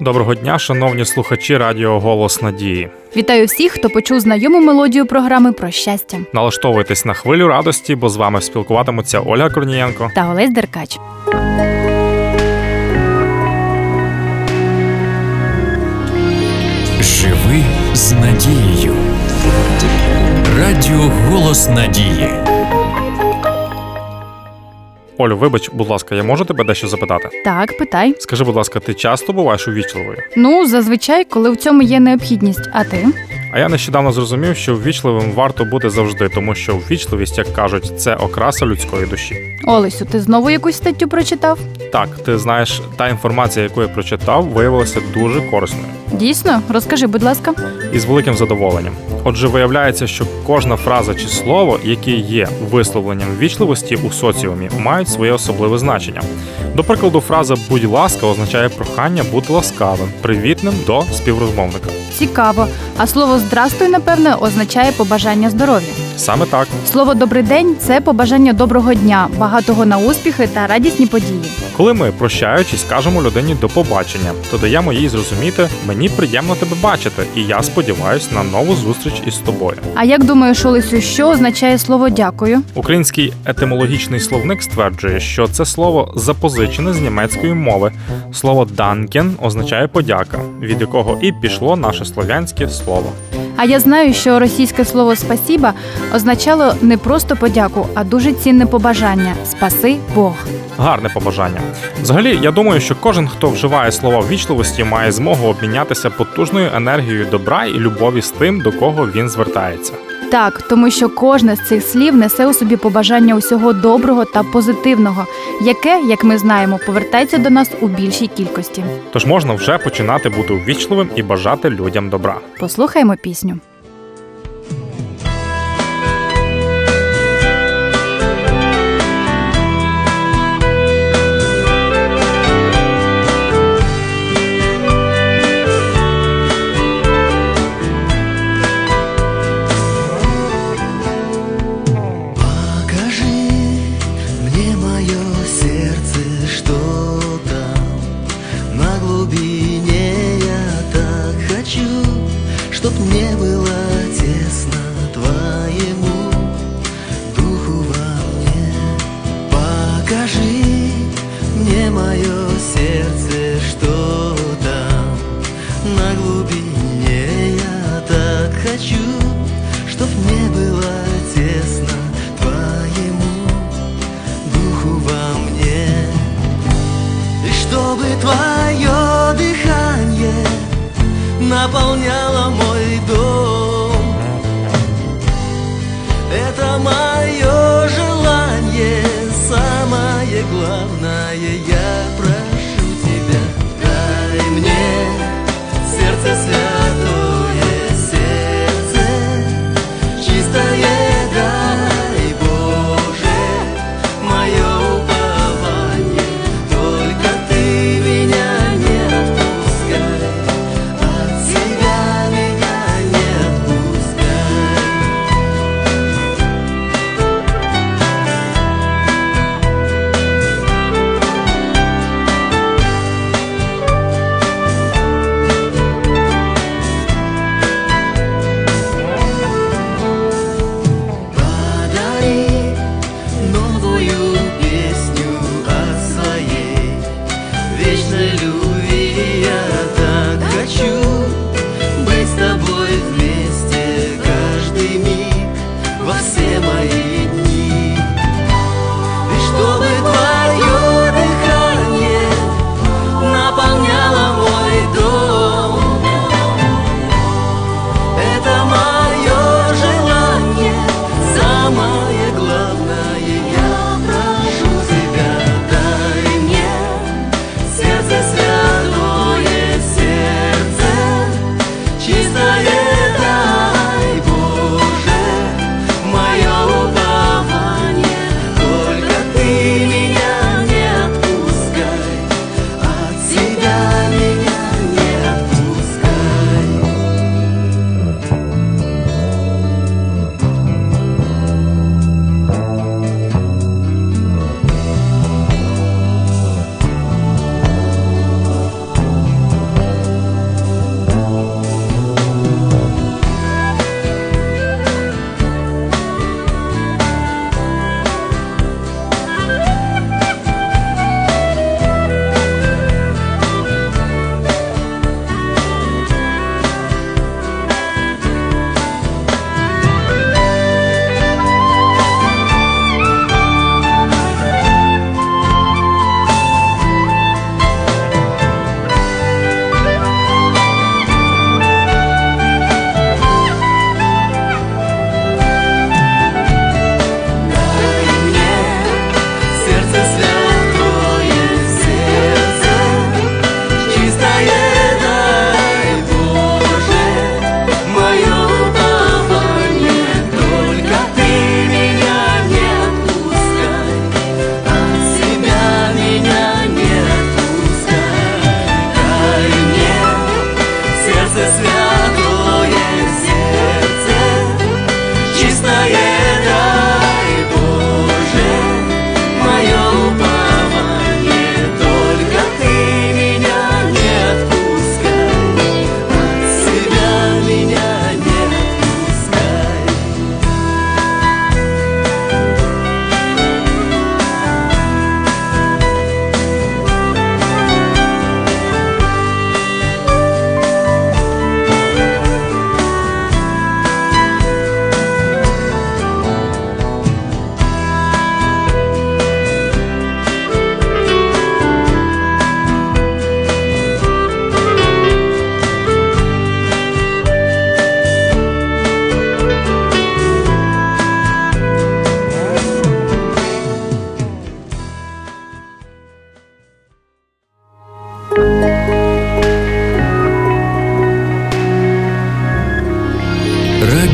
Доброго дня, шановні слухачі Радіо Голос Надії. Вітаю всіх, хто почув знайому мелодію програми про щастя Налаштовуйтесь на хвилю радості, бо з вами спілкуватимуться Ольга Корнієнко. та Олесь Деркач. Живи з надією. Радіо Голос Надії. Олю, вибач, будь ласка, я можу тебе дещо запитати? Так, питай. Скажи, будь ласка, ти часто буваєш увічливою? Ну, зазвичай, коли в цьому є необхідність. А ти? А я нещодавно зрозумів, що ввічливим варто бути завжди, тому що ввічливість, як кажуть, це окраса людської душі. Олесю, ти знову якусь статтю прочитав? Так, ти знаєш, та інформація, яку я прочитав, виявилася дуже корисною Дійсно, розкажи, будь ласка. і з великим задоволенням. Отже, виявляється, що кожна фраза чи слово, яке є висловленням ввічливості у соціумі, мають своє особливе значення. До прикладу, фраза будь ласка означає прохання бути ласкавим, привітним до співрозмовника. Цікаво. А слово здрастуй, напевне, означає побажання здоров'я. Саме так. Слово добрий день це побажання доброго дня, багатого на успіхи та радісні події. Коли ми, прощаючись, кажемо людині до побачення, то даємо їй зрозуміти, мені приємно тебе бачити, і я сподіваюся на нову зустріч із тобою. А як думаєш, Олесю, що означає слово дякую? Український етимологічний словник стверджує, що це слово запозичене з німецької мови. Слово данкен означає подяка, від якого і пішло наше слов'янське слово. А я знаю, що російське слово спасіба означало не просто подяку, а дуже цінне побажання спаси Бог. Гарне побажання. Взагалі, я думаю, що кожен, хто вживає слова ввічливості, має змогу обмінятися потужною енергією добра і любові з тим, до кого він звертається. Так, тому що кожне з цих слів несе у собі побажання усього доброго та позитивного, яке, як ми знаємо, повертається до нас у більшій кількості. Тож можна вже починати бути ввічливим і бажати людям добра. Послухаймо пісню. Твое дыхание наполняло мой дом. Это мое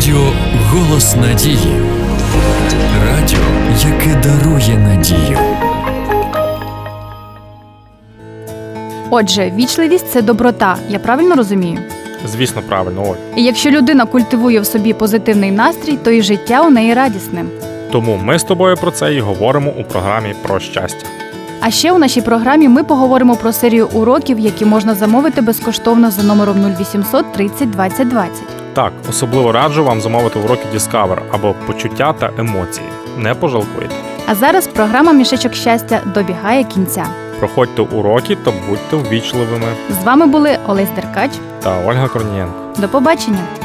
Радіо Голос Надії. Радіо, яке дарує надію. Отже, вічливість це доброта. Я правильно розумію? Звісно, правильно, Оль. І якщо людина культивує в собі позитивний настрій, то і життя у неї радісне. Тому ми з тобою про це і говоримо у програмі про щастя. А ще у нашій програмі ми поговоримо про серію уроків, які можна замовити безкоштовно за номером 0800 30 20 20. Так, особливо раджу вам замовити уроки Discover або почуття та емоції. Не пожалкуйте. А зараз програма Мішечок щастя добігає кінця. Проходьте уроки та будьте ввічливими. З вами були Олесь Деркач. Та Ольга Корнієнко. До побачення!